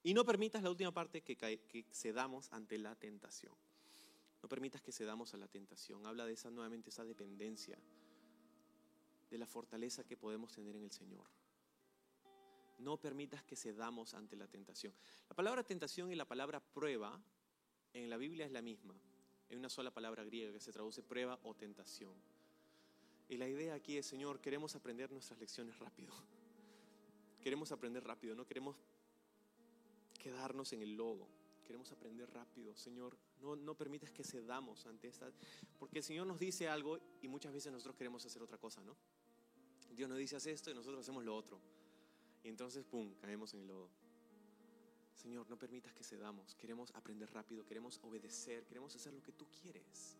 Y no permitas la última parte que, cedamos ante la tentación. No permitas que cedamos a la tentación. Habla de esa nuevamente esa dependencia, de la fortaleza que podemos tener en el Señor. No permitas que cedamos ante la tentación. La palabra tentación y la palabra prueba en la Biblia es la misma. Hay una sola palabra griega que se traduce prueba o tentación. Y la idea aquí es, Señor, queremos aprender nuestras lecciones rápido. Queremos aprender rápido, no queremos quedarnos en el lodo. Queremos aprender rápido, Señor. No, no permitas que cedamos ante esta. Porque el Señor nos dice algo y muchas veces nosotros queremos hacer otra cosa, ¿no? Dios nos dice haz esto y nosotros hacemos lo otro. Y entonces, ¡pum!, caemos en el lodo. Señor, no permitas que cedamos. Queremos aprender rápido, queremos obedecer, queremos hacer lo que tú quieres.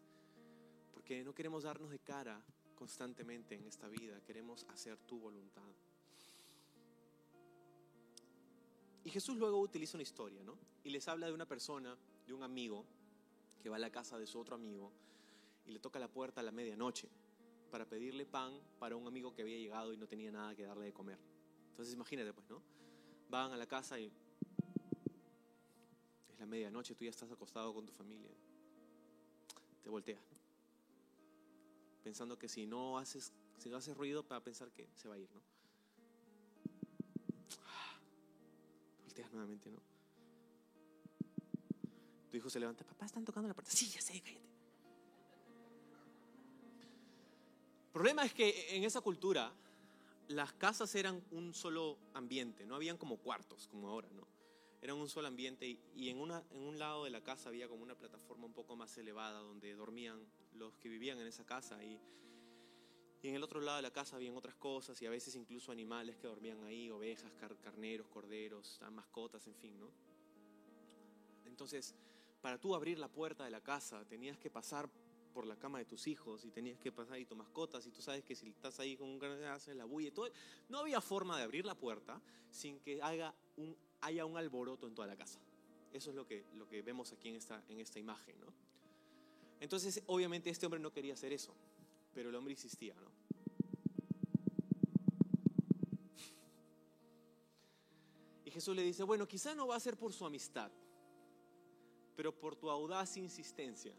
Porque no queremos darnos de cara constantemente en esta vida, queremos hacer tu voluntad. Y Jesús luego utiliza una historia, ¿no? Y les habla de una persona, de un amigo, que va a la casa de su otro amigo y le toca la puerta a la medianoche para pedirle pan para un amigo que había llegado y no tenía nada que darle de comer. Entonces imagínate, pues, ¿no? Van a la casa y es la medianoche, tú ya estás acostado con tu familia. Te volteas. Pensando que si no haces, si no haces ruido, va a pensar que se va a ir, ¿no? Nuevamente, ¿no? Tu hijo se levanta, papá, están tocando la puerta. Sí, ya sé, cállate. El problema es que en esa cultura las casas eran un solo ambiente, no habían como cuartos, como ahora, ¿no? Eran un solo ambiente y, en, una, en un lado de la casa había como una plataforma un poco más elevada donde dormían los que vivían en esa casa y, y en el otro lado de la casa habían otras cosas y a veces incluso animales que dormían ahí, ovejas, carneros, corderos, mascotas, en fin, ¿no? Entonces, para tú abrir la puerta de la casa tenías que pasar por la cama de tus hijos y tenías que pasar ahí tus mascotas y tú sabes que si estás ahí con un gran haces la bulla y todo, no había forma de abrir la puerta sin que haya un alboroto en toda la casa. Eso es lo que, lo que vemos aquí en esta, en esta imagen, ¿no? Entonces, obviamente este hombre no quería hacer eso, pero el hombre insistía, ¿no? Y Jesús le dice, bueno, quizá no va a ser por su amistad, pero por tu audaz insistencia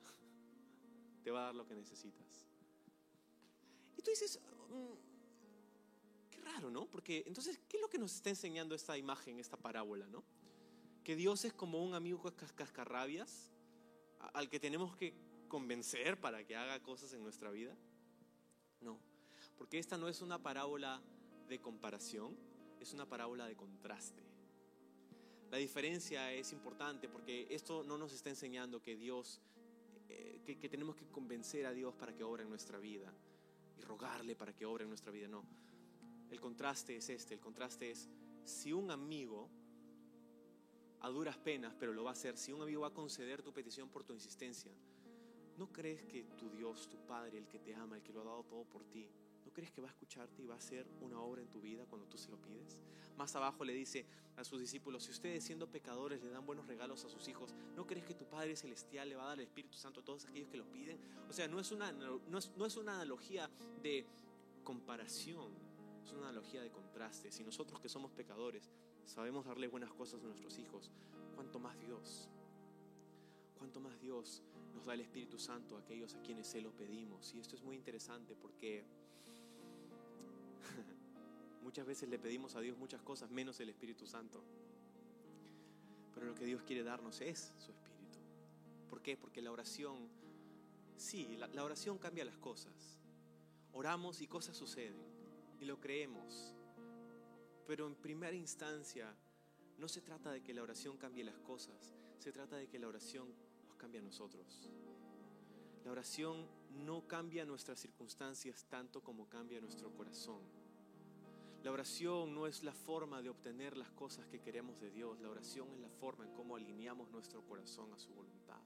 te va a dar lo que necesitas. Y tú dices, mm, qué raro, ¿no? Porque entonces, ¿qué es lo que nos está enseñando esta imagen, esta parábola, ¿no? Que Dios es como un amigo cascarrabias al que tenemos que convencer para que haga cosas en nuestra vida. Porque esta no es una parábola de comparación, es una parábola de contraste. La diferencia es importante porque esto no nos está enseñando que Dios que, tenemos que convencer a Dios para que obre en nuestra vida y rogarle para que obre en nuestra vida. No. El contraste es este. El contraste es si un amigo a duras penas, pero lo va a hacer, si un amigo va a conceder tu petición por tu insistencia, ¿no crees que tu Dios, tu Padre, el que te ama, el que lo ha dado todo por ti, ¿no crees que va a escucharte y va a hacer una obra en tu vida cuando tú se lo pides? Más abajo le dice a sus discípulos, si ustedes siendo pecadores le dan buenos regalos a sus hijos, ¿no crees que tu Padre Celestial le va a dar el Espíritu Santo a todos aquellos que lo piden? O sea, no es una, no es, no es una analogía de comparación, es una analogía de contraste. Si nosotros que somos pecadores sabemos darle buenas cosas a nuestros hijos, ¿cuánto más Dios? ¿Cuánto más Dios nos da el Espíritu Santo a aquellos a quienes se lo pedimos? Y esto es muy interesante porque Muchas veces le pedimos a Dios muchas cosas, menos el Espíritu Santo. Pero lo que Dios quiere darnos es su Espíritu. ¿Por qué? Porque la oración, sí, la, oración cambia las cosas. Oramos y cosas suceden. Y lo creemos. Pero en primera instancia, no se trata de que la oración cambie las cosas. Se trata de que la oración nos cambie a nosotros. La oración no cambia nuestras circunstancias tanto como cambia nuestro corazón. La oración no es la forma de obtener las cosas que queremos de Dios. La oración es la forma en cómo alineamos nuestro corazón a su voluntad.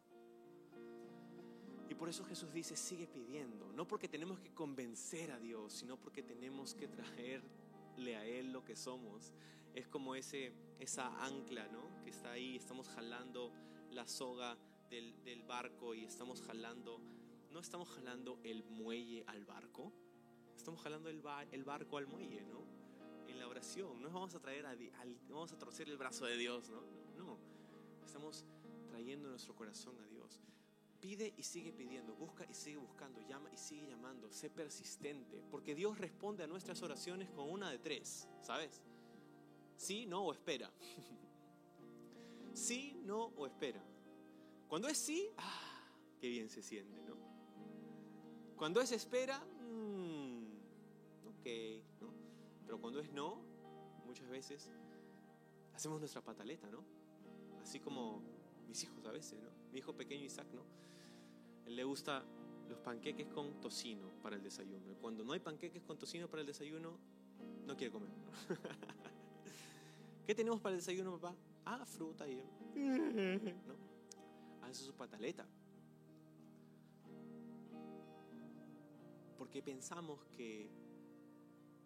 Y por eso Jesús dice, sigue pidiendo. No porque tenemos que convencer a Dios, sino porque tenemos que traerle a Él lo que somos. Es como ese, esa ancla ¿no? que está ahí. Estamos jalando la soga del, barco y estamos jalando, no estamos jalando el muelle al barco, estamos jalando el, el barco al muelle, ¿no? Oración, no vamos a traer a, al- vamos a torcer el brazo de Dios, ¿no? No, estamos trayendo nuestro corazón a Dios. Pide y sigue pidiendo, busca y sigue buscando, llama y sigue llamando, sé persistente, porque Dios responde a nuestras oraciones con una de tres, ¿sabes? Sí, no o espera. sí, no o espera. Cuando es sí, ah, qué bien se siente, ¿no? Cuando es espera, mm, ok. Pero cuando es no, muchas veces hacemos nuestra pataleta, ¿no? Así como mis hijos a veces, ¿no? Mi hijo pequeño Isaac, ¿no? Él le gusta los panqueques con tocino para el desayuno. Y cuando no hay panqueques con tocino para el desayuno, no quiere comer. ¿Qué tenemos para el desayuno, papá? Ah, fruta y... ¿No? Hace su pataleta. Porque pensamos que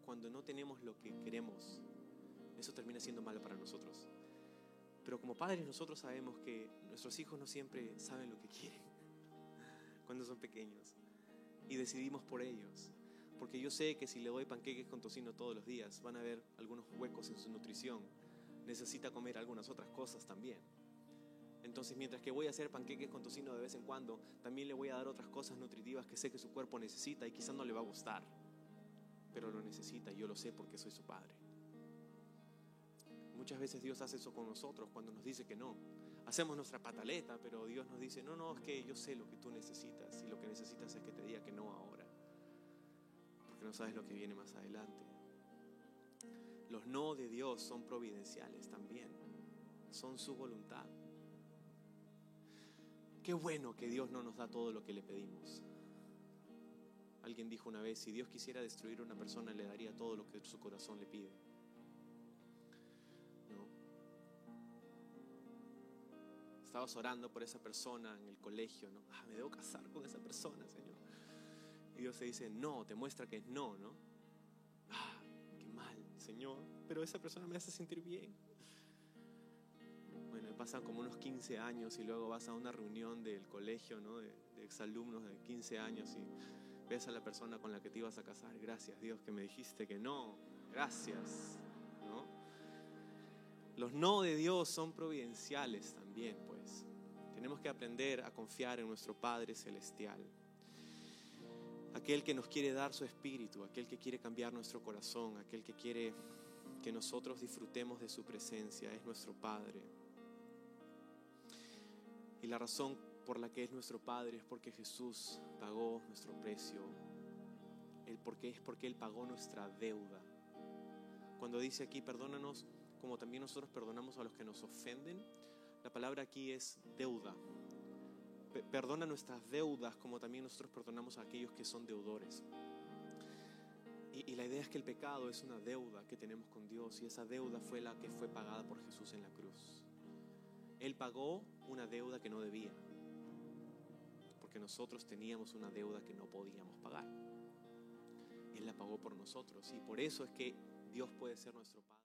cuando no tenemos lo que queremos, eso termina siendo malo para nosotros. Pero como padres nosotros sabemos que nuestros hijos no siempre saben lo que quieren cuando son pequeños. Y decidimos por ellos. Porque yo sé que si le doy panqueques con tocino todos los días, van a haber algunos huecos en su nutrición. Necesita comer algunas otras cosas también. Entonces, mientras que voy a hacer panqueques con tocino de vez en cuando, también le voy a dar otras cosas nutritivas que sé que su cuerpo necesita y quizás no le va a gustar. Pero lo necesita y yo lo sé porque soy su padre. Muchas veces Dios hace eso con nosotros cuando nos dice que no. Hacemos nuestra pataleta, pero Dios nos dice, no, no, es que yo sé lo que tú necesitas y lo que necesitas es que te diga que no ahora, porque no sabes lo que viene más adelante. Los no de Dios son providenciales también, son su voluntad. Qué bueno que Dios no nos da todo lo que le pedimos. Alguien dijo una vez, si Dios quisiera destruir a una persona, le daría todo lo que su corazón le pide. ¿no? Estabas orando por esa persona en el colegio, ¿no? Ah, me debo casar con esa persona, Señor. Y Dios te dice, no, te muestra que es no, ¿no? Ah, qué mal, Señor, pero esa persona me hace sentir bien. Bueno, pasan como unos 15 años y luego vas a una reunión del colegio, ¿no? De, de exalumnos de 15 años y ves a la persona con la que te ibas a casar. Gracias, Dios, que me dijiste que no. Gracias. Los no de Dios son providenciales también, pues. Tenemos que aprender a confiar en nuestro Padre Celestial. Aquel que nos quiere dar su espíritu, aquel que quiere cambiar nuestro corazón, aquel que quiere que nosotros disfrutemos de su presencia, es nuestro Padre. Y la razón por la que es nuestro Padre es porque Jesús pagó nuestro precio. El porque es porque Él pagó nuestra deuda. Cuando dice aquí, perdónanos como también nosotros perdonamos a los que nos ofenden, la palabra aquí es deuda. Pe- Perdona nuestras deudas como también nosotros perdonamos a aquellos que son deudores. Y la idea es que el pecado es una deuda que tenemos con Dios y esa deuda fue la que fue pagada por Jesús en la cruz. Él pagó una deuda que no debía, porque nosotros teníamos una deuda que no podíamos pagar. Él la pagó por nosotros y por eso es que Dios puede ser nuestro Padre.